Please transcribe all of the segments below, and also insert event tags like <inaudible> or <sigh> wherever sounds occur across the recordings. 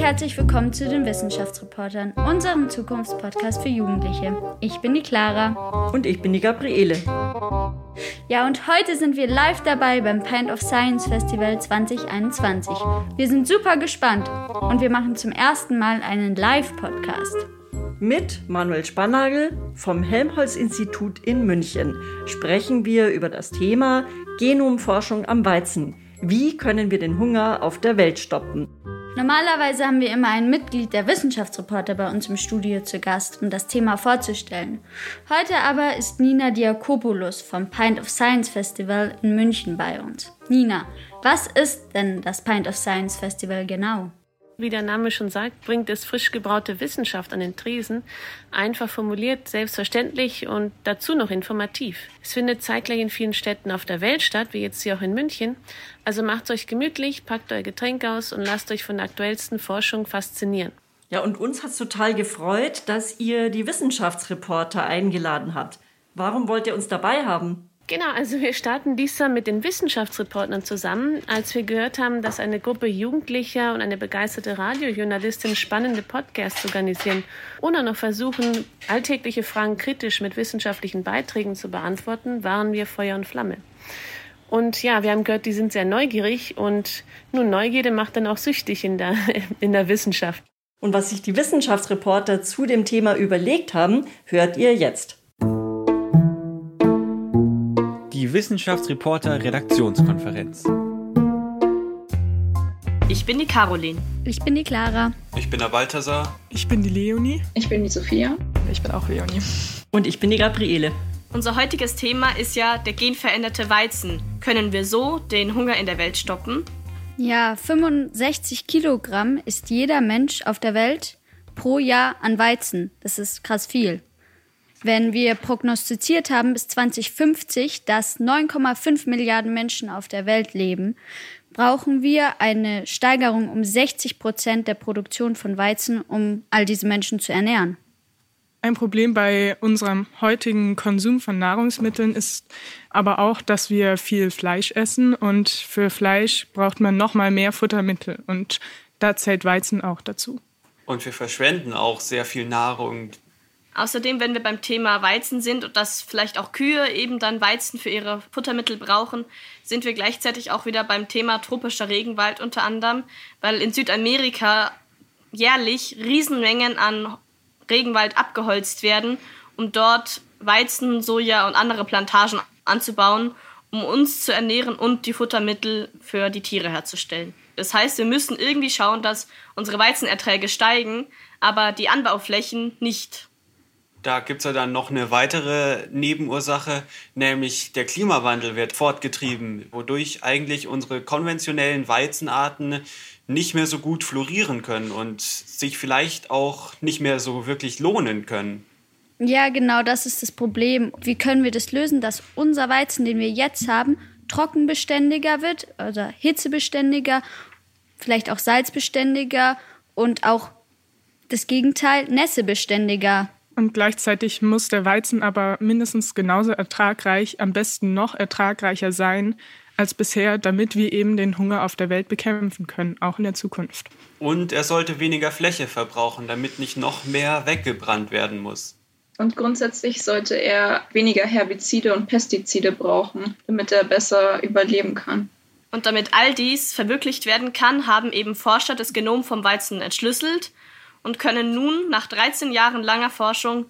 herzlich willkommen zu den Wissenschaftsreportern, unserem Zukunftspodcast für Jugendliche. Ich bin die Clara. Und ich bin die Gabriele. Ja, und heute sind wir live dabei beim Pint of Science Festival 2021. Wir sind super gespannt und wir machen zum ersten Mal einen Live-Podcast. Mit Manuel Spannagel vom Helmholtz-Institut in München sprechen wir über das Thema Genomforschung am Weizen. Wie können wir den Hunger auf der Welt stoppen? Normalerweise haben wir immer ein Mitglied der Wissenschaftsreporter bei uns im Studio zu Gast, um das Thema vorzustellen. Heute aber ist Nina Diakopoulos vom Pint of Science Festival in München bei uns. Nina, was ist denn das Pint of Science Festival genau? Wie der Name schon sagt, bringt es frisch gebraute Wissenschaft an den Tresen, einfach formuliert, selbstverständlich und dazu noch informativ. Es findet zeitgleich in vielen Städten auf der Welt statt, wie jetzt hier auch in München. Also macht euch gemütlich, packt euer Getränk aus und lasst euch von der aktuellsten Forschung faszinieren. Ja, und uns hat es total gefreut, dass ihr die Wissenschaftsreporter eingeladen habt. Warum wollt ihr uns dabei haben? Genau, also wir starten diesmal mit den Wissenschaftsreportern zusammen, als wir gehört haben, dass eine Gruppe Jugendlicher und eine begeisterte Radiojournalistin spannende Podcasts organisieren und auch noch versuchen, alltägliche Fragen kritisch mit wissenschaftlichen Beiträgen zu beantworten, waren wir Feuer und Flamme. Und ja, wir haben gehört, die sind sehr neugierig und nun Neugierde macht dann auch süchtig in der, <laughs> in der Wissenschaft. Und was sich die Wissenschaftsreporter zu dem Thema überlegt haben, hört ihr jetzt. Die Wissenschaftsreporter Redaktionskonferenz. Ich bin die Caroline. Ich bin die Clara. Ich bin der Balthasar. Ich bin die Leonie. Ich bin die Sophia. Ich bin auch Leonie. Und ich bin die Gabriele. Unser heutiges Thema ist ja der genveränderte Weizen. Können wir so den Hunger in der Welt stoppen? Ja, 65 Kilogramm ist jeder Mensch auf der Welt pro Jahr an Weizen. Das ist krass viel. Wenn wir prognostiziert haben bis 2050, dass 9,5 Milliarden Menschen auf der Welt leben, brauchen wir eine Steigerung um 60 Prozent der Produktion von Weizen, um all diese Menschen zu ernähren. Ein Problem bei unserem heutigen Konsum von Nahrungsmitteln ist aber auch, dass wir viel Fleisch essen und für Fleisch braucht man noch mal mehr Futtermittel und da zählt Weizen auch dazu. Und wir verschwenden auch sehr viel Nahrung, Außerdem, wenn wir beim Thema Weizen sind und dass vielleicht auch Kühe eben dann Weizen für ihre Futtermittel brauchen, sind wir gleichzeitig auch wieder beim Thema tropischer Regenwald unter anderem, weil in Südamerika jährlich Riesenmengen an Regenwald abgeholzt werden, um dort Weizen, Soja und andere Plantagen anzubauen, um uns zu ernähren und die Futtermittel für die Tiere herzustellen. Das heißt, wir müssen irgendwie schauen, dass unsere Weizenerträge steigen, aber die Anbauflächen nicht. Da gibt es ja dann noch eine weitere Nebenursache, nämlich der Klimawandel wird fortgetrieben, wodurch eigentlich unsere konventionellen Weizenarten nicht mehr so gut florieren können und sich vielleicht auch nicht mehr so wirklich lohnen können. Ja, genau, das ist das Problem. Wie können wir das lösen, dass unser Weizen, den wir jetzt haben, trockenbeständiger wird oder hitzebeständiger, vielleicht auch salzbeständiger und auch das Gegenteil, nässebeständiger und gleichzeitig muss der Weizen aber mindestens genauso ertragreich, am besten noch ertragreicher sein als bisher, damit wir eben den Hunger auf der Welt bekämpfen können, auch in der Zukunft. Und er sollte weniger Fläche verbrauchen, damit nicht noch mehr weggebrannt werden muss. Und grundsätzlich sollte er weniger Herbizide und Pestizide brauchen, damit er besser überleben kann. Und damit all dies verwirklicht werden kann, haben eben Forscher das Genom vom Weizen entschlüsselt und können nun nach 13 Jahren langer Forschung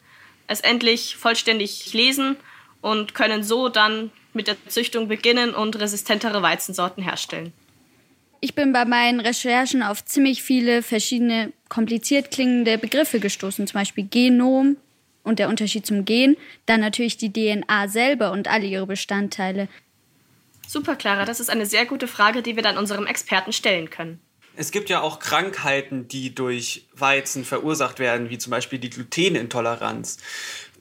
es endlich vollständig lesen und können so dann mit der Züchtung beginnen und resistentere Weizensorten herstellen. Ich bin bei meinen Recherchen auf ziemlich viele verschiedene kompliziert klingende Begriffe gestoßen, zum Beispiel Genom und der Unterschied zum Gen, dann natürlich die DNA selber und alle ihre Bestandteile. Super, Clara, das ist eine sehr gute Frage, die wir dann unserem Experten stellen können. Es gibt ja auch Krankheiten, die durch Weizen verursacht werden, wie zum Beispiel die Glutenintoleranz.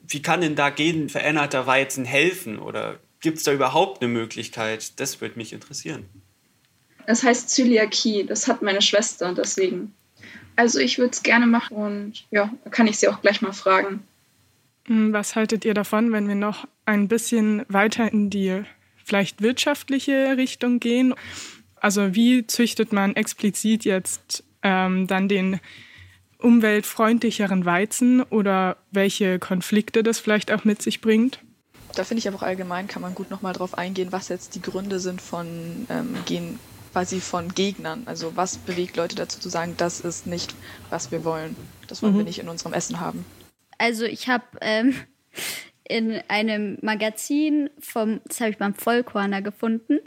Wie kann denn da genveränderter Weizen helfen oder gibt es da überhaupt eine Möglichkeit? Das würde mich interessieren. Das heißt Zöliakie, das hat meine Schwester, deswegen. Also ich würde es gerne machen und ja, da kann ich sie auch gleich mal fragen. Hm, was haltet ihr davon, wenn wir noch ein bisschen weiter in die vielleicht wirtschaftliche Richtung gehen? Also wie züchtet man explizit jetzt ähm, dann den umweltfreundlicheren Weizen oder welche Konflikte das vielleicht auch mit sich bringt? Da finde ich aber auch allgemein kann man gut nochmal drauf eingehen, was jetzt die Gründe sind von ähm, Gen quasi von Gegnern. Also was bewegt Leute dazu zu sagen, das ist nicht, was wir wollen. Das wollen mhm. wir nicht in unserem Essen haben. Also ich habe ähm, in einem Magazin vom, das habe ich beim Vollkorner gefunden,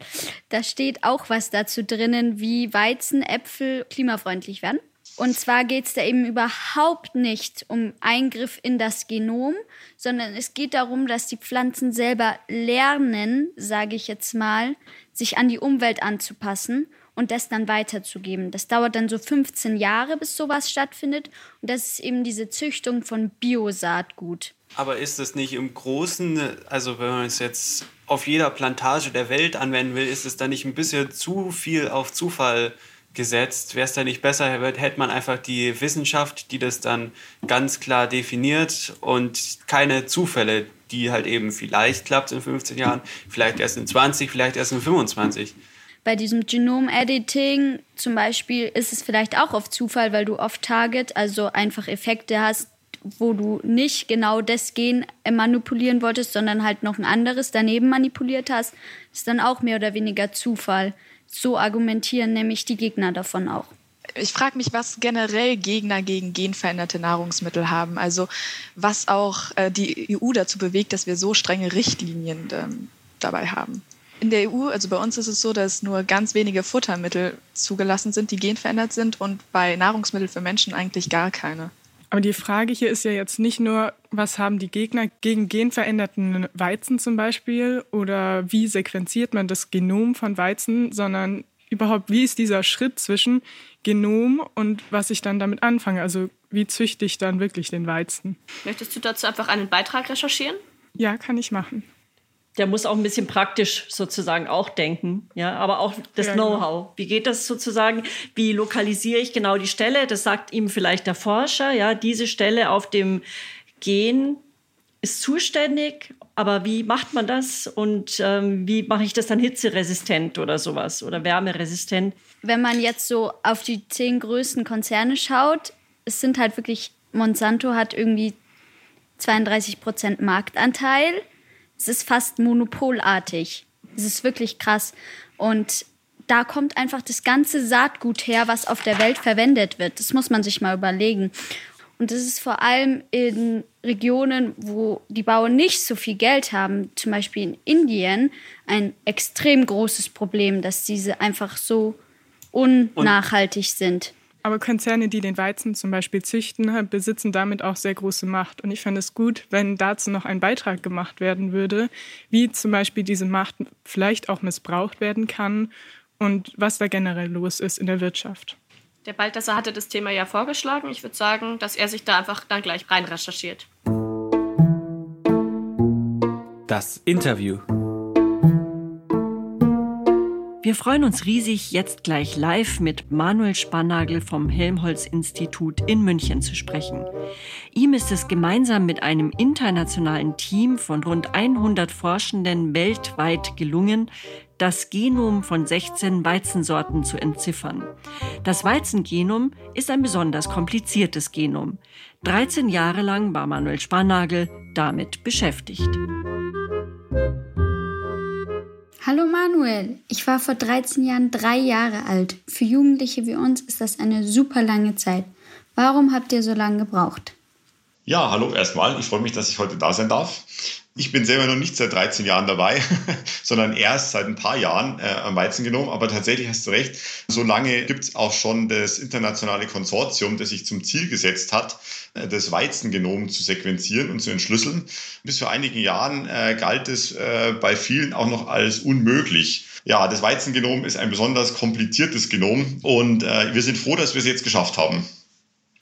da steht auch was dazu drinnen, wie Weizen, Äpfel klimafreundlich werden. Und zwar geht es da eben überhaupt nicht um Eingriff in das Genom, sondern es geht darum, dass die Pflanzen selber lernen, sage ich jetzt mal, sich an die Umwelt anzupassen und das dann weiterzugeben. Das dauert dann so 15 Jahre, bis sowas stattfindet. Und das ist eben diese Züchtung von Biosaatgut. Aber ist es nicht im Großen, also wenn man es jetzt auf jeder Plantage der Welt anwenden will, ist es dann nicht ein bisschen zu viel auf Zufall gesetzt? Wäre es da nicht besser, hätte man einfach die Wissenschaft, die das dann ganz klar definiert und keine Zufälle, die halt eben vielleicht klappt in 15 Jahren, vielleicht erst in 20, vielleicht erst in 25. Bei diesem Genom-Editing zum Beispiel ist es vielleicht auch auf Zufall, weil du off-target, also einfach Effekte hast, wo du nicht genau das Gen manipulieren wolltest, sondern halt noch ein anderes daneben manipuliert hast, ist dann auch mehr oder weniger Zufall. So argumentieren nämlich die Gegner davon auch. Ich frage mich, was generell Gegner gegen genveränderte Nahrungsmittel haben. Also was auch äh, die EU dazu bewegt, dass wir so strenge Richtlinien ähm, dabei haben. In der EU, also bei uns ist es so, dass nur ganz wenige Futtermittel zugelassen sind, die genverändert sind und bei Nahrungsmitteln für Menschen eigentlich gar keine. Aber die Frage hier ist ja jetzt nicht nur, was haben die Gegner gegen genveränderten Weizen zum Beispiel oder wie sequenziert man das Genom von Weizen, sondern überhaupt, wie ist dieser Schritt zwischen Genom und was ich dann damit anfange? Also wie züchte ich dann wirklich den Weizen? Möchtest du dazu einfach einen Beitrag recherchieren? Ja, kann ich machen der muss auch ein bisschen praktisch sozusagen auch denken, ja, aber auch das ja, genau. Know-how. Wie geht das sozusagen? Wie lokalisiere ich genau die Stelle? Das sagt ihm vielleicht der Forscher, ja, diese Stelle auf dem Gen ist zuständig, aber wie macht man das und ähm, wie mache ich das dann hitzeresistent oder sowas oder wärmeresistent? Wenn man jetzt so auf die zehn größten Konzerne schaut, es sind halt wirklich, Monsanto hat irgendwie 32 Prozent Marktanteil es ist fast monopolartig. Es ist wirklich krass. Und da kommt einfach das ganze Saatgut her, was auf der Welt verwendet wird. Das muss man sich mal überlegen. Und das ist vor allem in Regionen, wo die Bauern nicht so viel Geld haben, zum Beispiel in Indien, ein extrem großes Problem, dass diese einfach so unnachhaltig sind. Aber Konzerne, die den Weizen zum Beispiel züchten, besitzen damit auch sehr große Macht. Und ich fände es gut, wenn dazu noch ein Beitrag gemacht werden würde, wie zum Beispiel diese Macht vielleicht auch missbraucht werden kann und was da generell los ist in der Wirtschaft. Der Balthasar hatte das Thema ja vorgeschlagen. Ich würde sagen, dass er sich da einfach dann gleich rein recherchiert. Das Interview. Wir freuen uns riesig, jetzt gleich live mit Manuel Spannagel vom Helmholtz-Institut in München zu sprechen. Ihm ist es gemeinsam mit einem internationalen Team von rund 100 Forschenden weltweit gelungen, das Genom von 16 Weizensorten zu entziffern. Das Weizengenom ist ein besonders kompliziertes Genom. 13 Jahre lang war Manuel Spannagel damit beschäftigt. Hallo Manuel, ich war vor 13 Jahren drei Jahre alt. Für Jugendliche wie uns ist das eine super lange Zeit. Warum habt ihr so lange gebraucht? Ja, hallo erstmal. Ich freue mich, dass ich heute da sein darf. Ich bin selber noch nicht seit 13 Jahren dabei, <laughs> sondern erst seit ein paar Jahren äh, am Weizen genommen. Aber tatsächlich hast du recht, so lange gibt es auch schon das internationale Konsortium, das sich zum Ziel gesetzt hat, äh, das Weizengenom zu sequenzieren und zu entschlüsseln. Bis vor einigen Jahren äh, galt es äh, bei vielen auch noch als unmöglich. Ja, das Weizengenom ist ein besonders kompliziertes Genom und äh, wir sind froh, dass wir es jetzt geschafft haben.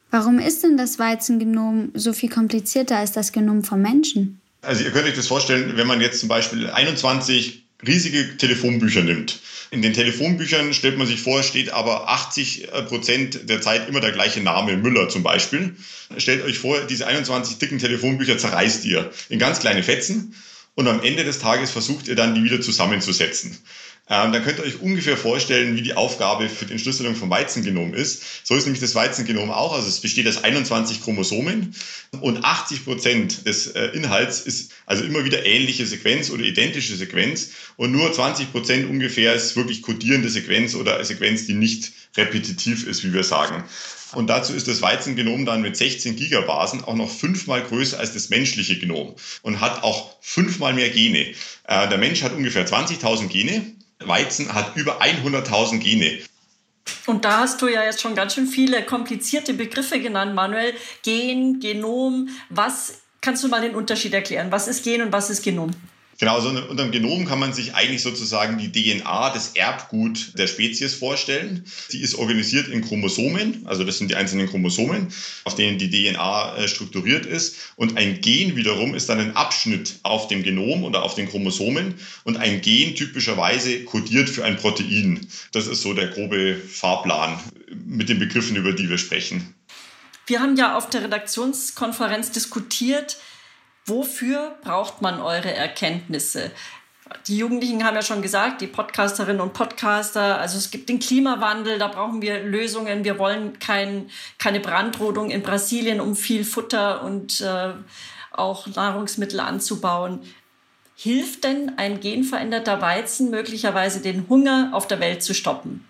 Warum ist denn das Weizengenom so viel komplizierter als das Genom von Menschen? Also ihr könnt euch das vorstellen, wenn man jetzt zum Beispiel 21 riesige Telefonbücher nimmt. In den Telefonbüchern stellt man sich vor, steht aber 80 Prozent der Zeit immer der gleiche Name, Müller zum Beispiel. Stellt euch vor, diese 21 dicken Telefonbücher zerreißt ihr in ganz kleine Fetzen und am Ende des Tages versucht ihr dann, die wieder zusammenzusetzen. Ähm, dann könnt ihr euch ungefähr vorstellen, wie die Aufgabe für die Entschlüsselung vom Weizengenom ist. So ist nämlich das Weizengenom auch. Also es besteht aus 21 Chromosomen und 80 Prozent des äh, Inhalts ist also immer wieder ähnliche Sequenz oder identische Sequenz und nur 20 Prozent ungefähr ist wirklich kodierende Sequenz oder eine Sequenz, die nicht repetitiv ist, wie wir sagen. Und dazu ist das Weizengenom dann mit 16 Gigabasen auch noch fünfmal größer als das menschliche Genom und hat auch fünfmal mehr Gene. Äh, der Mensch hat ungefähr 20.000 Gene Weizen hat über 100.000 Gene. Und da hast du ja jetzt schon ganz schön viele komplizierte Begriffe genannt, Manuel. Gen, Genom. Was kannst du mal den Unterschied erklären? Was ist Gen und was ist Genom? Genau, so unter dem Genom kann man sich eigentlich sozusagen die DNA, das Erbgut der Spezies vorstellen. Sie ist organisiert in Chromosomen, also das sind die einzelnen Chromosomen, auf denen die DNA äh, strukturiert ist. Und ein Gen wiederum ist dann ein Abschnitt auf dem Genom oder auf den Chromosomen. Und ein Gen typischerweise kodiert für ein Protein. Das ist so der grobe Fahrplan mit den Begriffen, über die wir sprechen. Wir haben ja auf der Redaktionskonferenz diskutiert, Wofür braucht man eure Erkenntnisse? Die Jugendlichen haben ja schon gesagt, die Podcasterinnen und Podcaster, also es gibt den Klimawandel, da brauchen wir Lösungen. Wir wollen kein, keine Brandrodung in Brasilien, um viel Futter und äh, auch Nahrungsmittel anzubauen. Hilft denn ein genveränderter Weizen möglicherweise den Hunger auf der Welt zu stoppen?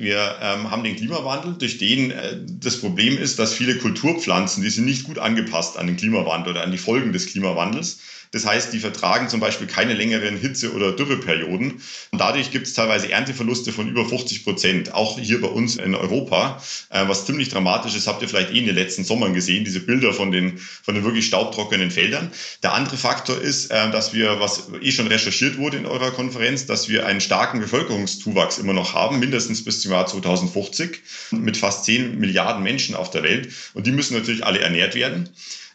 Wir ähm, haben den Klimawandel, durch den äh, das Problem ist, dass viele Kulturpflanzen, die sind nicht gut angepasst an den Klimawandel oder an die Folgen des Klimawandels. Das heißt, die vertragen zum Beispiel keine längeren Hitze- oder Dürreperioden. Und dadurch gibt es teilweise Ernteverluste von über 50 Prozent, auch hier bei uns in Europa, äh, was ziemlich dramatisch ist. Habt ihr vielleicht eh in den letzten Sommern gesehen, diese Bilder von den, von den wirklich staubtrockenen Feldern. Der andere Faktor ist, äh, dass wir, was eh schon recherchiert wurde in eurer Konferenz, dass wir einen starken Bevölkerungszuwachs immer noch haben, mindestens bis zum Jahr 2050, mit fast 10 Milliarden Menschen auf der Welt. Und die müssen natürlich alle ernährt werden.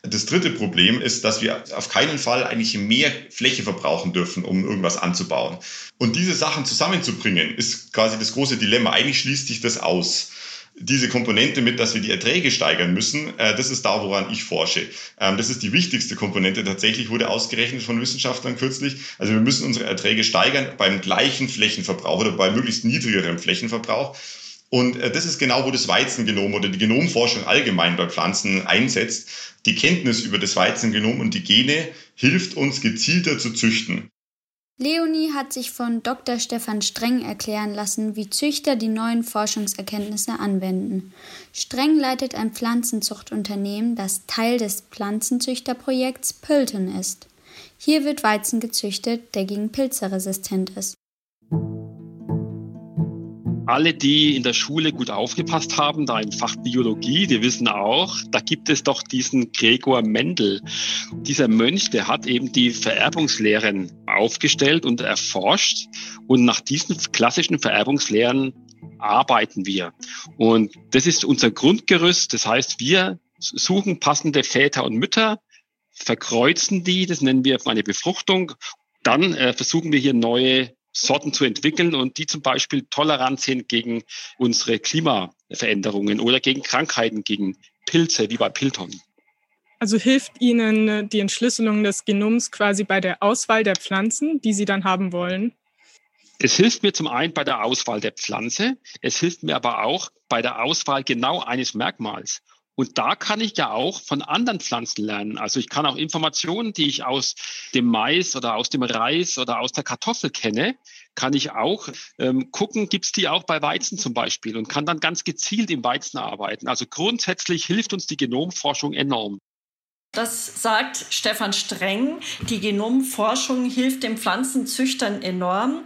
Das dritte Problem ist, dass wir auf keinen Fall eigentlich mehr Fläche verbrauchen dürfen, um irgendwas anzubauen. Und diese Sachen zusammenzubringen, ist quasi das große Dilemma. Eigentlich schließt sich das aus diese Komponente mit, dass wir die Erträge steigern müssen, äh, das ist da, woran ich forsche. Ähm, das ist die wichtigste Komponente. Tatsächlich wurde ausgerechnet von Wissenschaftlern kürzlich. Also wir müssen unsere Erträge steigern beim gleichen Flächenverbrauch oder bei möglichst niedrigerem Flächenverbrauch. Und äh, das ist genau, wo das Weizengenom oder die Genomforschung allgemein bei Pflanzen einsetzt. Die Kenntnis über das Weizengenom und die Gene hilft uns gezielter zu züchten. Leonie hat sich von Dr. Stefan Streng erklären lassen, wie Züchter die neuen Forschungserkenntnisse anwenden. Streng leitet ein Pflanzenzuchtunternehmen, das Teil des Pflanzenzüchterprojekts Pölten ist. Hier wird Weizen gezüchtet, der gegen Pilze resistent ist alle, die in der Schule gut aufgepasst haben, da im Fach Biologie, die wissen auch, da gibt es doch diesen Gregor Mendel. Dieser Mönch, der hat eben die Vererbungslehren aufgestellt und erforscht. Und nach diesen klassischen Vererbungslehren arbeiten wir. Und das ist unser Grundgerüst. Das heißt, wir suchen passende Väter und Mütter, verkreuzen die, das nennen wir eine Befruchtung. Dann äh, versuchen wir hier neue Sorten zu entwickeln und die zum Beispiel tolerant sind gegen unsere Klimaveränderungen oder gegen Krankheiten, gegen Pilze, wie bei Pilton. Also hilft Ihnen die Entschlüsselung des Genoms quasi bei der Auswahl der Pflanzen, die Sie dann haben wollen? Es hilft mir zum einen bei der Auswahl der Pflanze, es hilft mir aber auch bei der Auswahl genau eines Merkmals. Und da kann ich ja auch von anderen Pflanzen lernen. Also ich kann auch Informationen, die ich aus dem Mais oder aus dem Reis oder aus der Kartoffel kenne, kann ich auch ähm, gucken, gibt's die auch bei Weizen zum Beispiel und kann dann ganz gezielt im Weizen arbeiten. Also grundsätzlich hilft uns die Genomforschung enorm. Das sagt Stefan Streng. Die Genomforschung hilft den Pflanzenzüchtern enorm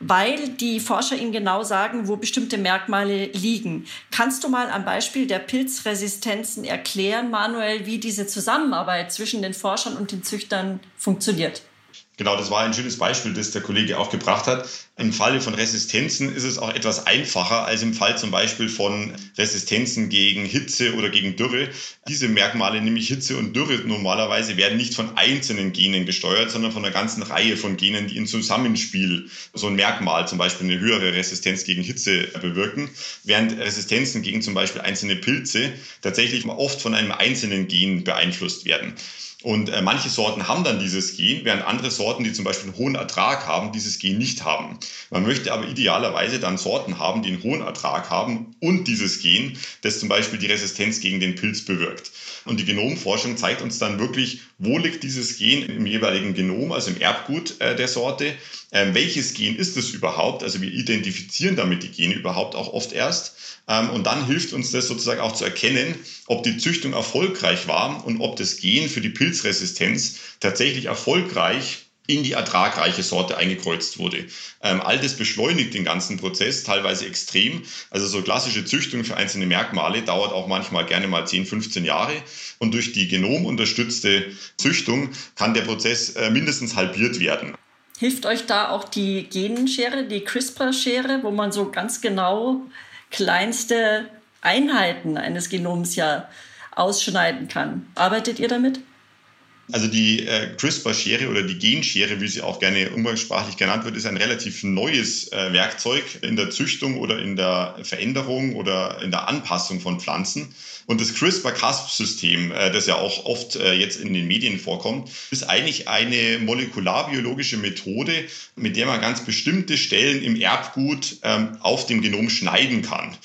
weil die Forscher ihnen genau sagen, wo bestimmte Merkmale liegen. Kannst du mal am Beispiel der Pilzresistenzen erklären, Manuel, wie diese Zusammenarbeit zwischen den Forschern und den Züchtern funktioniert? Genau, das war ein schönes Beispiel, das der Kollege auch gebracht hat. Im Falle von Resistenzen ist es auch etwas einfacher als im Fall zum Beispiel von Resistenzen gegen Hitze oder gegen Dürre. Diese Merkmale, nämlich Hitze und Dürre normalerweise, werden nicht von einzelnen Genen gesteuert, sondern von einer ganzen Reihe von Genen, die in Zusammenspiel so ein Merkmal, zum Beispiel eine höhere Resistenz gegen Hitze bewirken, während Resistenzen gegen zum Beispiel einzelne Pilze tatsächlich oft von einem einzelnen Gen beeinflusst werden. Und äh, manche Sorten haben dann dieses Gen, während andere Sorten, die zum Beispiel einen hohen Ertrag haben, dieses Gen nicht haben. Man möchte aber idealerweise dann Sorten haben, die einen hohen Ertrag haben und dieses Gen, das zum Beispiel die Resistenz gegen den Pilz bewirkt. Und die Genomforschung zeigt uns dann wirklich, wo liegt dieses Gen im jeweiligen Genom, also im Erbgut äh, der Sorte. Ähm, welches Gen ist es überhaupt? Also wir identifizieren damit die Gene überhaupt auch oft erst. Ähm, und dann hilft uns das sozusagen auch zu erkennen, ob die Züchtung erfolgreich war und ob das Gen für die Pilzresistenz tatsächlich erfolgreich in die ertragreiche Sorte eingekreuzt wurde. Ähm, all das beschleunigt den ganzen Prozess teilweise extrem. Also so klassische Züchtung für einzelne Merkmale dauert auch manchmal gerne mal 10, 15 Jahre. Und durch die genomunterstützte Züchtung kann der Prozess äh, mindestens halbiert werden. Hilft euch da auch die Genschere, die CRISPR-Schere, wo man so ganz genau kleinste Einheiten eines Genoms ja ausschneiden kann. Arbeitet ihr damit? Also die äh, CRISPR-Schere oder die Genschere, wie sie auch gerne umgangssprachlich genannt wird, ist ein relativ neues äh, Werkzeug in der Züchtung oder in der Veränderung oder in der Anpassung von Pflanzen. Und das CRISPR-Cas-System, äh, das ja auch oft äh, jetzt in den Medien vorkommt, ist eigentlich eine molekularbiologische Methode, mit der man ganz bestimmte Stellen im Erbgut ähm, auf dem Genom schneiden kann.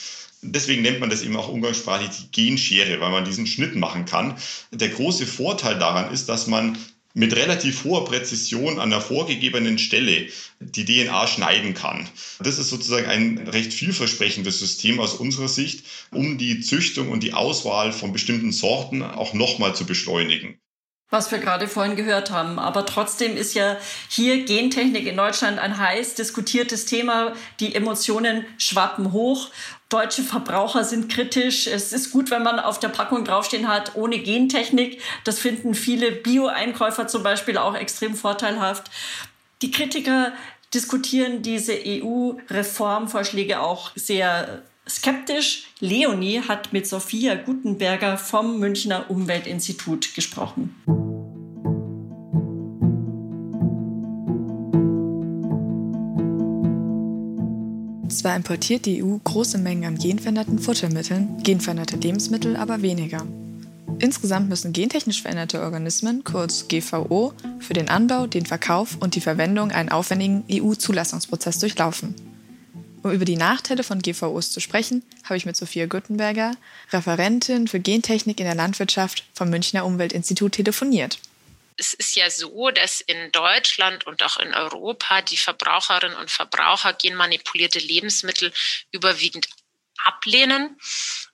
Deswegen nennt man das eben auch umgangssprachlich die Genschere, weil man diesen Schnitt machen kann. Der große Vorteil daran ist, dass man mit relativ hoher Präzision an der vorgegebenen Stelle die DNA schneiden kann. Das ist sozusagen ein recht vielversprechendes System aus unserer Sicht, um die Züchtung und die Auswahl von bestimmten Sorten auch nochmal zu beschleunigen was wir gerade vorhin gehört haben. Aber trotzdem ist ja hier Gentechnik in Deutschland ein heiß diskutiertes Thema. Die Emotionen schwappen hoch. Deutsche Verbraucher sind kritisch. Es ist gut, wenn man auf der Packung draufstehen hat, ohne Gentechnik. Das finden viele Bio-Einkäufer zum Beispiel auch extrem vorteilhaft. Die Kritiker diskutieren diese EU-Reformvorschläge auch sehr skeptisch. Leonie hat mit Sophia Gutenberger vom Münchner Umweltinstitut gesprochen. Zwar importiert die EU große Mengen an genveränderten Futtermitteln, genveränderte Lebensmittel aber weniger. Insgesamt müssen gentechnisch veränderte Organismen, kurz GVO, für den Anbau, den Verkauf und die Verwendung einen aufwendigen EU-Zulassungsprozess durchlaufen. Um über die Nachteile von GVOs zu sprechen, habe ich mit Sophia Guttenberger, Referentin für Gentechnik in der Landwirtschaft vom Münchner Umweltinstitut, telefoniert es ist ja so, dass in Deutschland und auch in Europa die Verbraucherinnen und Verbraucher genmanipulierte Lebensmittel überwiegend ablehnen,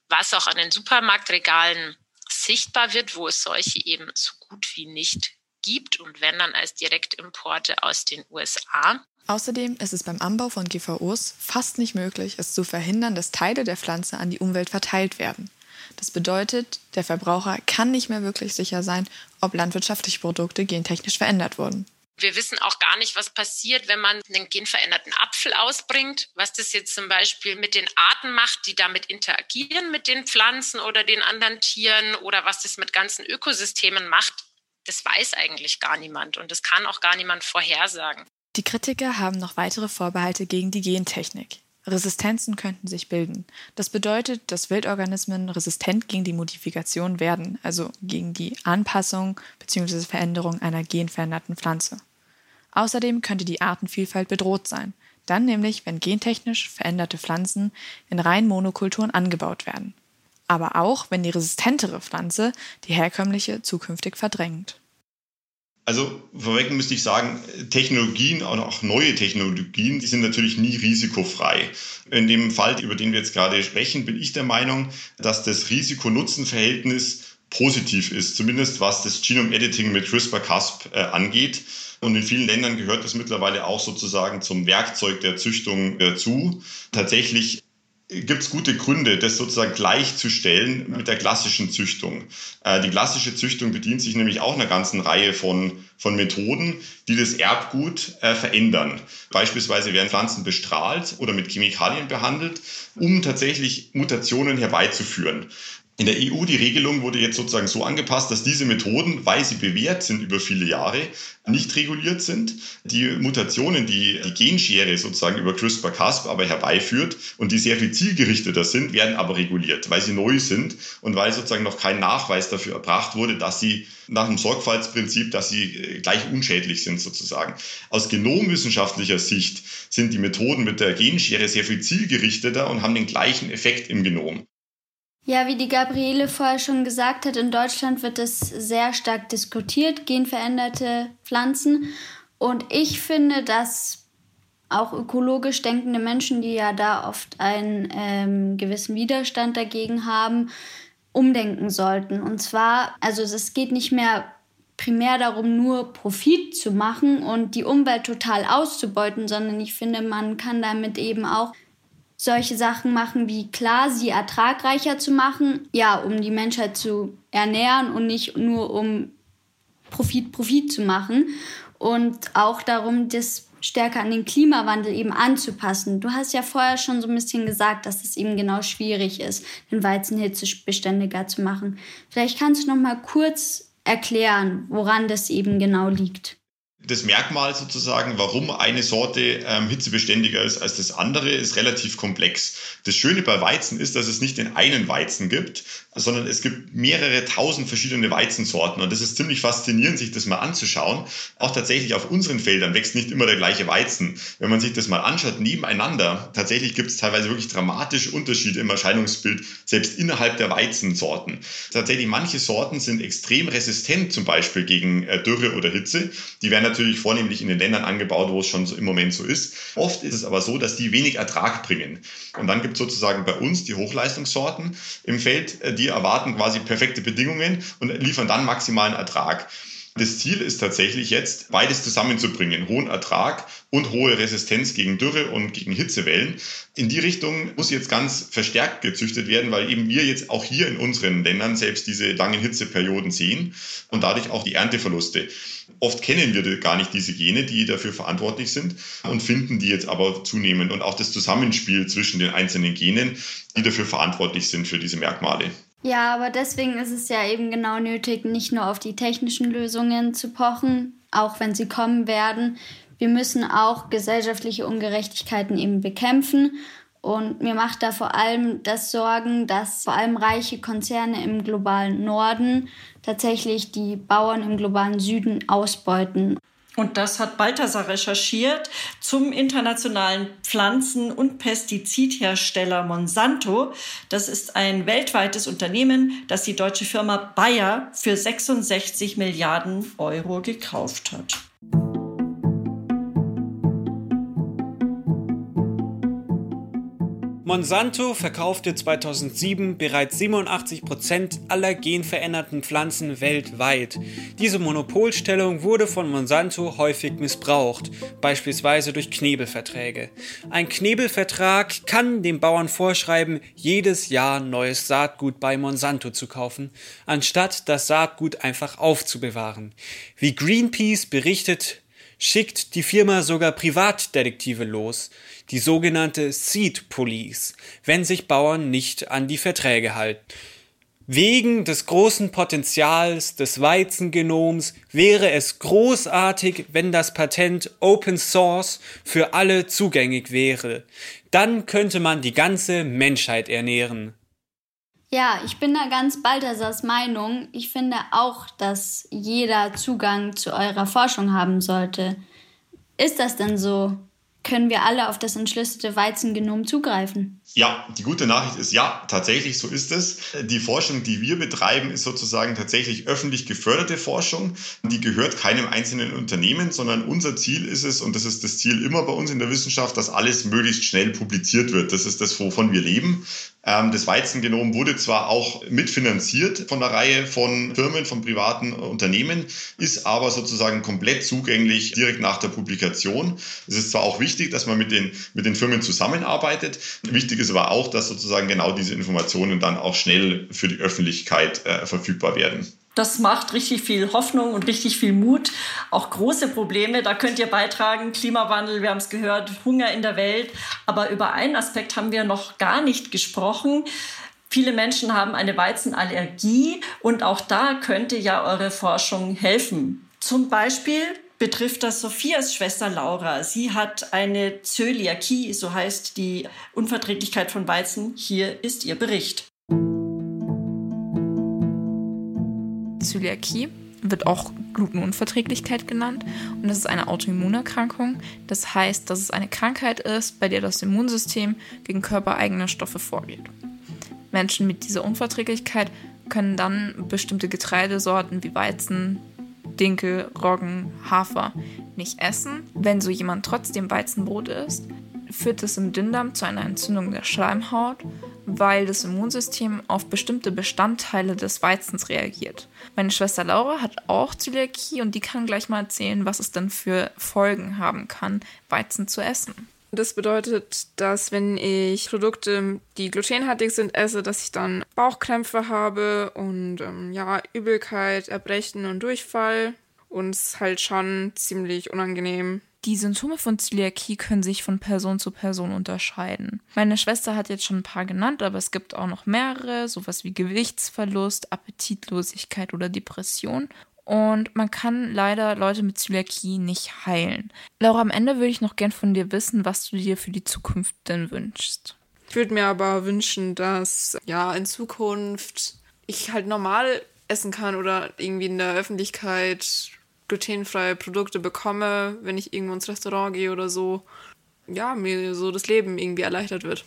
was auch an den Supermarktregalen sichtbar wird, wo es solche eben so gut wie nicht gibt und wenn dann als Direktimporte aus den USA. Außerdem ist es beim Anbau von GVOs fast nicht möglich, es zu verhindern, dass Teile der Pflanze an die Umwelt verteilt werden. Das bedeutet, der Verbraucher kann nicht mehr wirklich sicher sein, ob landwirtschaftliche Produkte gentechnisch verändert wurden. Wir wissen auch gar nicht, was passiert, wenn man einen genveränderten Apfel ausbringt, was das jetzt zum Beispiel mit den Arten macht, die damit interagieren mit den Pflanzen oder den anderen Tieren oder was das mit ganzen Ökosystemen macht. Das weiß eigentlich gar niemand und das kann auch gar niemand vorhersagen. Die Kritiker haben noch weitere Vorbehalte gegen die Gentechnik. Resistenzen könnten sich bilden. Das bedeutet, dass Wildorganismen resistent gegen die Modifikation werden, also gegen die Anpassung bzw. Veränderung einer genveränderten Pflanze. Außerdem könnte die Artenvielfalt bedroht sein, dann nämlich, wenn gentechnisch veränderte Pflanzen in rein Monokulturen angebaut werden. Aber auch, wenn die resistentere Pflanze die herkömmliche zukünftig verdrängt. Also vorweg müsste ich sagen, Technologien, auch neue Technologien, die sind natürlich nie risikofrei. In dem Fall, über den wir jetzt gerade sprechen, bin ich der Meinung, dass das Risiko-Nutzen-Verhältnis positiv ist, zumindest was das Genome-Editing mit CRISPR-Cas äh, angeht. Und in vielen Ländern gehört das mittlerweile auch sozusagen zum Werkzeug der Züchtung dazu. Tatsächlich gibt es gute Gründe, das sozusagen gleichzustellen mit der klassischen Züchtung. Äh, die klassische Züchtung bedient sich nämlich auch einer ganzen Reihe von, von Methoden, die das Erbgut äh, verändern. Beispielsweise werden Pflanzen bestrahlt oder mit Chemikalien behandelt, um tatsächlich Mutationen herbeizuführen. In der EU, die Regelung wurde jetzt sozusagen so angepasst, dass diese Methoden, weil sie bewährt sind über viele Jahre, nicht reguliert sind. Die Mutationen, die die Genschere sozusagen über CRISPR-Cas aber herbeiführt und die sehr viel zielgerichteter sind, werden aber reguliert, weil sie neu sind und weil sozusagen noch kein Nachweis dafür erbracht wurde, dass sie nach dem Sorgfaltsprinzip, dass sie äh, gleich unschädlich sind sozusagen. Aus genomwissenschaftlicher Sicht sind die Methoden mit der Genschere sehr viel zielgerichteter und haben den gleichen Effekt im Genom. Ja, wie die Gabriele vorher schon gesagt hat, in Deutschland wird es sehr stark diskutiert, genveränderte Pflanzen. Und ich finde, dass auch ökologisch denkende Menschen, die ja da oft einen ähm, gewissen Widerstand dagegen haben, umdenken sollten. Und zwar, also es geht nicht mehr primär darum, nur Profit zu machen und die Umwelt total auszubeuten, sondern ich finde, man kann damit eben auch solche Sachen machen, wie klar, sie ertragreicher zu machen, ja, um die Menschheit zu ernähren und nicht nur um Profit, Profit zu machen. Und auch darum, das stärker an den Klimawandel eben anzupassen. Du hast ja vorher schon so ein bisschen gesagt, dass es eben genau schwierig ist, den Weizen hitzebeständiger zu machen. Vielleicht kannst du noch mal kurz erklären, woran das eben genau liegt das Merkmal sozusagen, warum eine Sorte ähm, hitzebeständiger ist als das andere, ist relativ komplex. Das Schöne bei Weizen ist, dass es nicht den einen Weizen gibt, sondern es gibt mehrere tausend verschiedene Weizensorten. Und das ist ziemlich faszinierend, sich das mal anzuschauen. Auch tatsächlich auf unseren Feldern wächst nicht immer der gleiche Weizen. Wenn man sich das mal anschaut, nebeneinander, tatsächlich gibt es teilweise wirklich dramatische Unterschiede im Erscheinungsbild, selbst innerhalb der Weizensorten. Tatsächlich, manche Sorten sind extrem resistent, zum Beispiel gegen äh, Dürre oder Hitze. Die werden natürlich vornehmlich in den Ländern angebaut, wo es schon so im Moment so ist. Oft ist es aber so, dass die wenig Ertrag bringen. Und dann gibt es sozusagen bei uns die Hochleistungssorten im Feld, äh, die erwarten quasi perfekte Bedingungen und liefern dann maximalen Ertrag. Das Ziel ist tatsächlich jetzt, beides zusammenzubringen. Hohen Ertrag und hohe Resistenz gegen Dürre und gegen Hitzewellen. In die Richtung muss jetzt ganz verstärkt gezüchtet werden, weil eben wir jetzt auch hier in unseren Ländern selbst diese langen Hitzeperioden sehen und dadurch auch die Ernteverluste. Oft kennen wir gar nicht diese Gene, die dafür verantwortlich sind und finden die jetzt aber zunehmend und auch das Zusammenspiel zwischen den einzelnen Genen, die dafür verantwortlich sind für diese Merkmale. Ja, aber deswegen ist es ja eben genau nötig, nicht nur auf die technischen Lösungen zu pochen, auch wenn sie kommen werden. Wir müssen auch gesellschaftliche Ungerechtigkeiten eben bekämpfen. Und mir macht da vor allem das Sorgen, dass vor allem reiche Konzerne im globalen Norden tatsächlich die Bauern im globalen Süden ausbeuten. Und das hat Balthasar recherchiert zum internationalen Pflanzen- und Pestizidhersteller Monsanto. Das ist ein weltweites Unternehmen, das die deutsche Firma Bayer für 66 Milliarden Euro gekauft hat. Monsanto verkaufte 2007 bereits 87 Prozent aller genveränderten Pflanzen weltweit. Diese Monopolstellung wurde von Monsanto häufig missbraucht, beispielsweise durch Knebelverträge. Ein Knebelvertrag kann dem Bauern vorschreiben, jedes Jahr neues Saatgut bei Monsanto zu kaufen, anstatt das Saatgut einfach aufzubewahren. Wie Greenpeace berichtet, schickt die Firma sogar Privatdetektive los, die sogenannte Seed Police, wenn sich Bauern nicht an die Verträge halten. Wegen des großen Potenzials des Weizengenoms wäre es großartig, wenn das Patent Open Source für alle zugänglich wäre. Dann könnte man die ganze Menschheit ernähren. Ja, ich bin da ganz Balthasars Meinung. Ich finde auch, dass jeder Zugang zu eurer Forschung haben sollte. Ist das denn so? Können wir alle auf das entschlüsselte Weizengenom zugreifen? Ja, die gute Nachricht ist ja, tatsächlich so ist es. Die Forschung, die wir betreiben, ist sozusagen tatsächlich öffentlich geförderte Forschung. Die gehört keinem einzelnen Unternehmen, sondern unser Ziel ist es, und das ist das Ziel immer bei uns in der Wissenschaft, dass alles möglichst schnell publiziert wird. Das ist das, wovon wir leben. Ähm, das Weizengenom wurde zwar auch mitfinanziert von einer Reihe von Firmen, von privaten Unternehmen, ist aber sozusagen komplett zugänglich direkt nach der Publikation. Es ist zwar auch wichtig, dass man mit den, mit den Firmen zusammenarbeitet. Wichtig ist aber auch, dass sozusagen genau diese Informationen dann auch schnell für die Öffentlichkeit äh, verfügbar werden. Das macht richtig viel Hoffnung und richtig viel Mut. Auch große Probleme, da könnt ihr beitragen. Klimawandel, wir haben es gehört, Hunger in der Welt. Aber über einen Aspekt haben wir noch gar nicht gesprochen. Viele Menschen haben eine Weizenallergie und auch da könnte ja eure Forschung helfen. Zum Beispiel betrifft das Sophias Schwester Laura. Sie hat eine Zöliakie, so heißt die Unverträglichkeit von Weizen. Hier ist ihr Bericht. Zöliakie wird auch Glutenunverträglichkeit genannt und das ist eine Autoimmunerkrankung. Das heißt, dass es eine Krankheit ist, bei der das Immunsystem gegen körpereigene Stoffe vorgeht. Menschen mit dieser Unverträglichkeit können dann bestimmte Getreidesorten wie Weizen, Dinkel, Roggen, Hafer nicht essen. Wenn so jemand trotzdem Weizenbrot isst, führt es im Dünndarm zu einer Entzündung der Schleimhaut, weil das Immunsystem auf bestimmte Bestandteile des Weizens reagiert. Meine Schwester Laura hat auch Zöliakie und die kann gleich mal erzählen, was es dann für Folgen haben kann, Weizen zu essen. Das bedeutet, dass wenn ich Produkte, die glutenhaltig sind, esse, dass ich dann Bauchkrämpfe habe und ähm, ja, Übelkeit, Erbrechen und Durchfall. Und es ist halt schon ziemlich unangenehm. Die Symptome von Zöliakie können sich von Person zu Person unterscheiden. Meine Schwester hat jetzt schon ein paar genannt, aber es gibt auch noch mehrere, sowas wie Gewichtsverlust, Appetitlosigkeit oder Depression. Und man kann leider Leute mit Zöliakie nicht heilen. Laura, am Ende würde ich noch gern von dir wissen, was du dir für die Zukunft denn wünschst. Ich würde mir aber wünschen, dass ja in Zukunft ich halt normal essen kann oder irgendwie in der Öffentlichkeit glutenfreie Produkte bekomme, wenn ich irgendwo ins Restaurant gehe oder so. Ja, mir so das Leben irgendwie erleichtert wird.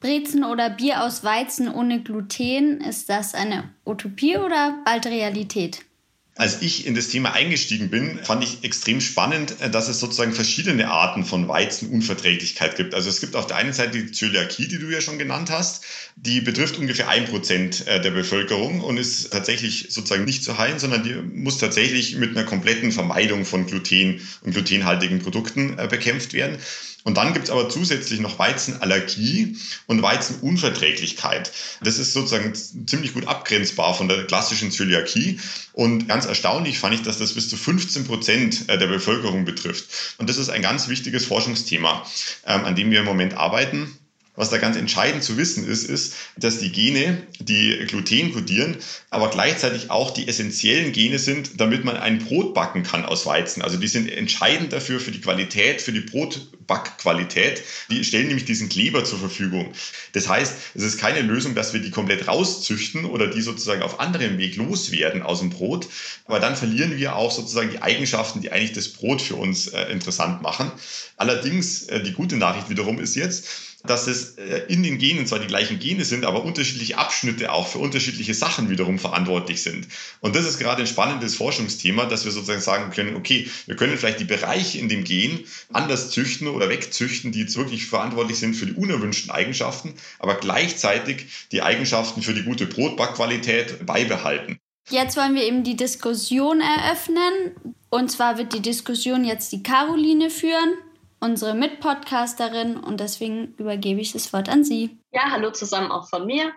Brezen oder Bier aus Weizen ohne Gluten, ist das eine Utopie oder bald Realität? Als ich in das Thema eingestiegen bin, fand ich extrem spannend, äh, dass es sozusagen verschiedene Arten von Weizenunverträglichkeit gibt. Also es gibt auf der einen Seite die Zöliakie, die du ja schon genannt hast. Die betrifft ungefähr ein Prozent äh, der Bevölkerung und ist tatsächlich sozusagen nicht zu heilen, sondern die muss tatsächlich mit einer kompletten Vermeidung von Gluten und glutenhaltigen Produkten äh, bekämpft werden. Und dann gibt es aber zusätzlich noch Weizenallergie und Weizenunverträglichkeit. Das ist sozusagen ziemlich gut abgrenzbar von der klassischen Zöliakie. Und ganz erstaunlich fand ich, dass das bis zu 15 Prozent äh, der Bevölkerung betrifft. Und das ist ein ganz wichtiges Forschungsthema, ähm, an dem wir im Moment arbeiten. Was da ganz entscheidend zu wissen ist, ist, dass die Gene, die Gluten kodieren, aber gleichzeitig auch die essentiellen Gene sind, damit man ein Brot backen kann aus Weizen. Also die sind entscheidend dafür für die Qualität, für die Brotbackqualität. Die stellen nämlich diesen Kleber zur Verfügung. Das heißt, es ist keine Lösung, dass wir die komplett rauszüchten oder die sozusagen auf anderem Weg loswerden aus dem Brot. Aber dann verlieren wir auch sozusagen die Eigenschaften, die eigentlich das Brot für uns äh, interessant machen. Allerdings, äh, die gute Nachricht wiederum ist jetzt, dass es äh, in den Genen zwar die gleichen Gene sind, aber unterschiedliche Abschnitte auch für unterschiedliche Sachen wiederum verantwortlich sind. Und das ist gerade ein spannendes Forschungsthema, dass wir sozusagen sagen können, okay, wir können vielleicht die Bereiche in dem Gen anders züchten oder wegzüchten, die jetzt wirklich verantwortlich sind für die unerwünschten Eigenschaften, aber gleichzeitig die Eigenschaften für die gute Brotbackqualität beibehalten. Jetzt wollen wir eben die Diskussion eröffnen. Und zwar wird die Diskussion jetzt die Caroline führen unsere Mitpodcasterin und deswegen übergebe ich das Wort an Sie. Ja, hallo zusammen auch von mir.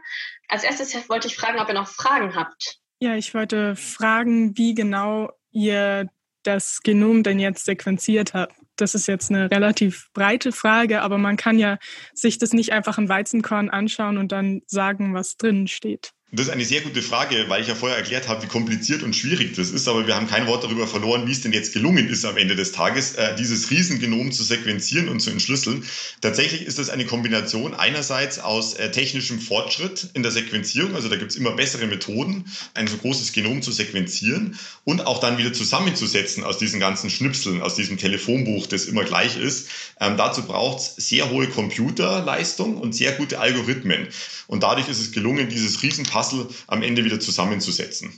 Als erstes wollte ich fragen, ob ihr noch Fragen habt. Ja, ich wollte fragen, wie genau ihr das Genom denn jetzt sequenziert habt. Das ist jetzt eine relativ breite Frage, aber man kann ja sich das nicht einfach ein Weizenkorn anschauen und dann sagen, was drin steht. Das ist eine sehr gute Frage, weil ich ja vorher erklärt habe, wie kompliziert und schwierig das ist, aber wir haben kein Wort darüber verloren, wie es denn jetzt gelungen ist am Ende des Tages, äh, dieses Riesengenom zu sequenzieren und zu entschlüsseln. Tatsächlich ist das eine Kombination einerseits aus äh, technischem Fortschritt in der Sequenzierung, also da gibt es immer bessere Methoden, ein so großes Genom zu sequenzieren und auch dann wieder zusammenzusetzen aus diesen ganzen Schnipseln, aus diesem Telefonbuch, das immer gleich ist. Ähm, dazu braucht es sehr hohe Computerleistung und sehr gute Algorithmen. Und dadurch ist es gelungen, dieses Riesenpass Puzzle am Ende wieder zusammenzusetzen.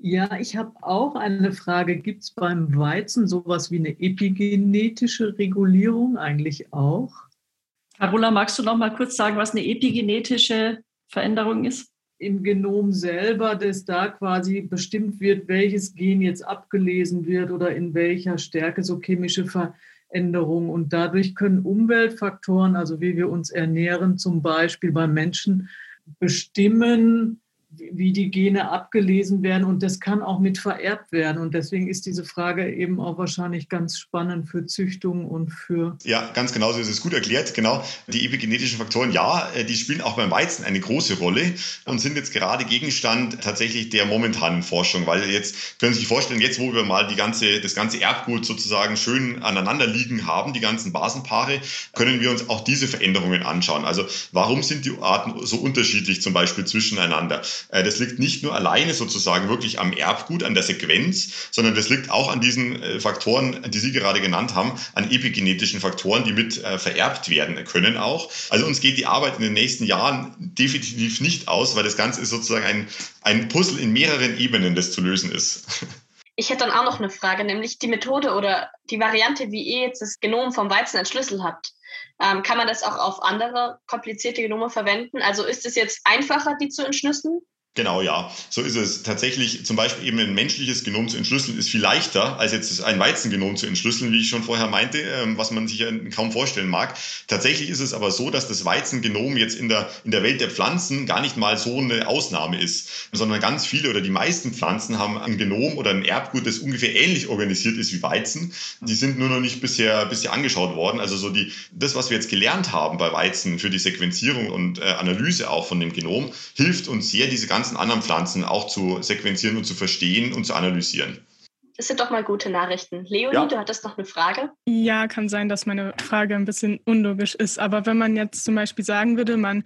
Ja, ich habe auch eine Frage. Gibt es beim Weizen sowas wie eine epigenetische Regulierung eigentlich auch? Carola, magst du noch mal kurz sagen, was eine epigenetische Veränderung ist? Im Genom selber, dass da quasi bestimmt wird, welches Gen jetzt abgelesen wird oder in welcher Stärke so chemische Veränderungen. Und dadurch können Umweltfaktoren, also wie wir uns ernähren, zum Beispiel beim Menschen, bestimmen, wie die Gene abgelesen werden und das kann auch mit vererbt werden. Und deswegen ist diese Frage eben auch wahrscheinlich ganz spannend für Züchtung und für. Ja, ganz genau so ist es gut erklärt. Genau. Die epigenetischen Faktoren, ja, äh, die spielen auch beim Weizen eine große Rolle und sind jetzt gerade Gegenstand tatsächlich der momentanen Forschung, weil jetzt können Sie sich vorstellen, jetzt wo wir mal die ganze, das ganze Erbgut sozusagen schön aneinander liegen haben, die ganzen Basenpaare, können wir uns auch diese Veränderungen anschauen. Also warum sind die Arten so unterschiedlich zum Beispiel zwischeneinander? Äh, das liegt nicht nur alleine sozusagen wirklich am Erbgut, an der Sequenz, sondern das liegt auch an diesen äh, Faktoren, die Sie gerade genannt haben, an epigenetischen Faktoren, die mit äh, vererbt werden können auch. Also uns geht die Arbeit in den nächsten Jahren definitiv nicht aus, weil das Ganze ist sozusagen ein, ein Puzzle in mehreren Ebenen, das zu lösen ist. <laughs> Ich hätte dann auch noch eine Frage, nämlich die Methode oder die Variante, wie ihr jetzt das Genom vom Weizen entschlüsselt habt. Ähm, kann man das auch auf andere komplizierte Genome verwenden? Also ist es jetzt einfacher, die zu entschlüsseln? Genau, ja. So ist es. Tatsächlich zum Beispiel eben ein menschliches Genom zu entschlüsseln, ist viel leichter, als jetzt ein Weizengenom zu entschlüsseln, wie ich schon vorher meinte, ähm, was man sich ja kaum vorstellen mag. Tatsächlich ist es aber so, dass das Weizengenom jetzt in der, in der Welt der Pflanzen gar nicht mal so eine Ausnahme ist, sondern ganz viele oder die meisten Pflanzen haben ein Genom oder ein Erbgut, das ungefähr ähnlich organisiert ist wie Weizen. Die sind nur noch nicht bisher, bisher angeschaut worden. Also so die, das, was wir jetzt gelernt haben bei Weizen für die Sequenzierung und äh, Analyse auch von dem Genom, hilft uns sehr, diese ganzen ganzen anderen Pflanzen auch zu sequenzieren und zu verstehen und zu analysieren. Das sind doch mal gute Nachrichten. Leonie, ja. du hattest noch eine Frage? Ja, kann sein, dass meine Frage ein bisschen unlogisch ist. Aber wenn man jetzt zum Beispiel sagen würde, man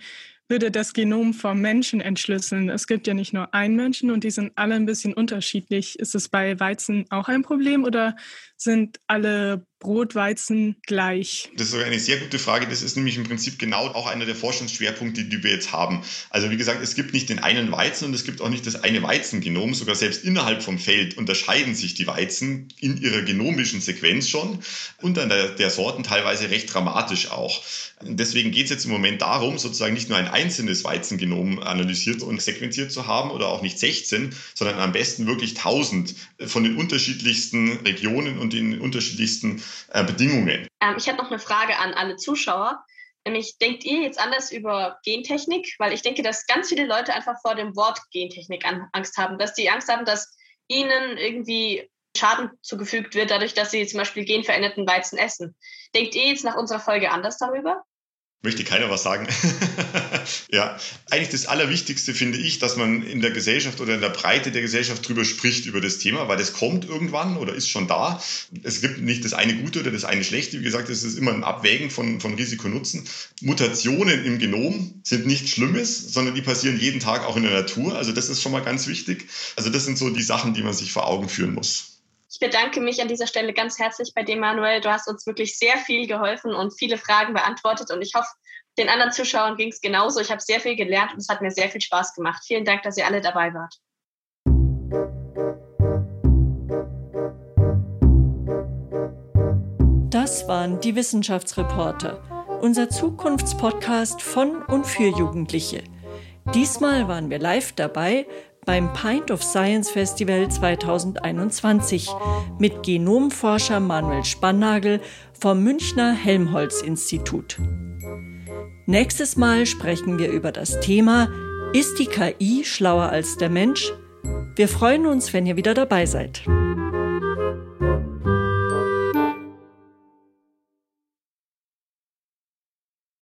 würde das Genom vom Menschen entschlüsseln. Es gibt ja nicht nur einen Menschen und die sind alle ein bisschen unterschiedlich. Ist es bei Weizen auch ein Problem oder sind alle Brotweizen gleich? Das ist eine sehr gute Frage. Das ist nämlich im Prinzip genau auch einer der Forschungsschwerpunkte, die wir jetzt haben. Also wie gesagt, es gibt nicht den einen Weizen und es gibt auch nicht das eine Weizengenom. Sogar selbst innerhalb vom Feld unterscheiden sich die Weizen in ihrer genomischen Sequenz schon und an der, der Sorten teilweise recht dramatisch auch. Deswegen geht es jetzt im Moment darum, sozusagen nicht nur ein einzelnes Weizengenom analysiert und sequenziert zu haben oder auch nicht 16, sondern am besten wirklich 1000 von den unterschiedlichsten Regionen und den unterschiedlichsten äh, Bedingungen. Ähm, ich habe noch eine Frage an alle Zuschauer. Nämlich, denkt ihr jetzt anders über Gentechnik? Weil ich denke, dass ganz viele Leute einfach vor dem Wort Gentechnik Angst haben, dass die Angst haben, dass ihnen irgendwie Schaden zugefügt wird, dadurch, dass sie zum Beispiel genveränderten Weizen essen. Denkt ihr jetzt nach unserer Folge anders darüber? Möchte keiner was sagen? <laughs> <laughs> ja, eigentlich das Allerwichtigste finde ich, dass man in der Gesellschaft oder in der Breite der Gesellschaft drüber spricht, über das Thema, weil das kommt irgendwann oder ist schon da. Es gibt nicht das eine Gute oder das eine Schlechte. Wie gesagt, es ist immer ein Abwägen von, von Risiko-Nutzen. Mutationen im Genom sind nichts Schlimmes, sondern die passieren jeden Tag auch in der Natur. Also das ist schon mal ganz wichtig. Also das sind so die Sachen, die man sich vor Augen führen muss. Ich bedanke mich an dieser Stelle ganz herzlich bei dir, Manuel. Du hast uns wirklich sehr viel geholfen und viele Fragen beantwortet. Und ich hoffe, den anderen Zuschauern ging es genauso. Ich habe sehr viel gelernt und es hat mir sehr viel Spaß gemacht. Vielen Dank, dass ihr alle dabei wart. Das waren die Wissenschaftsreporter, unser Zukunftspodcast von und für Jugendliche. Diesmal waren wir live dabei beim Pint of Science Festival 2021 mit Genomforscher Manuel Spannagel vom Münchner Helmholtz Institut. Nächstes Mal sprechen wir über das Thema Ist die KI schlauer als der Mensch? Wir freuen uns, wenn ihr wieder dabei seid.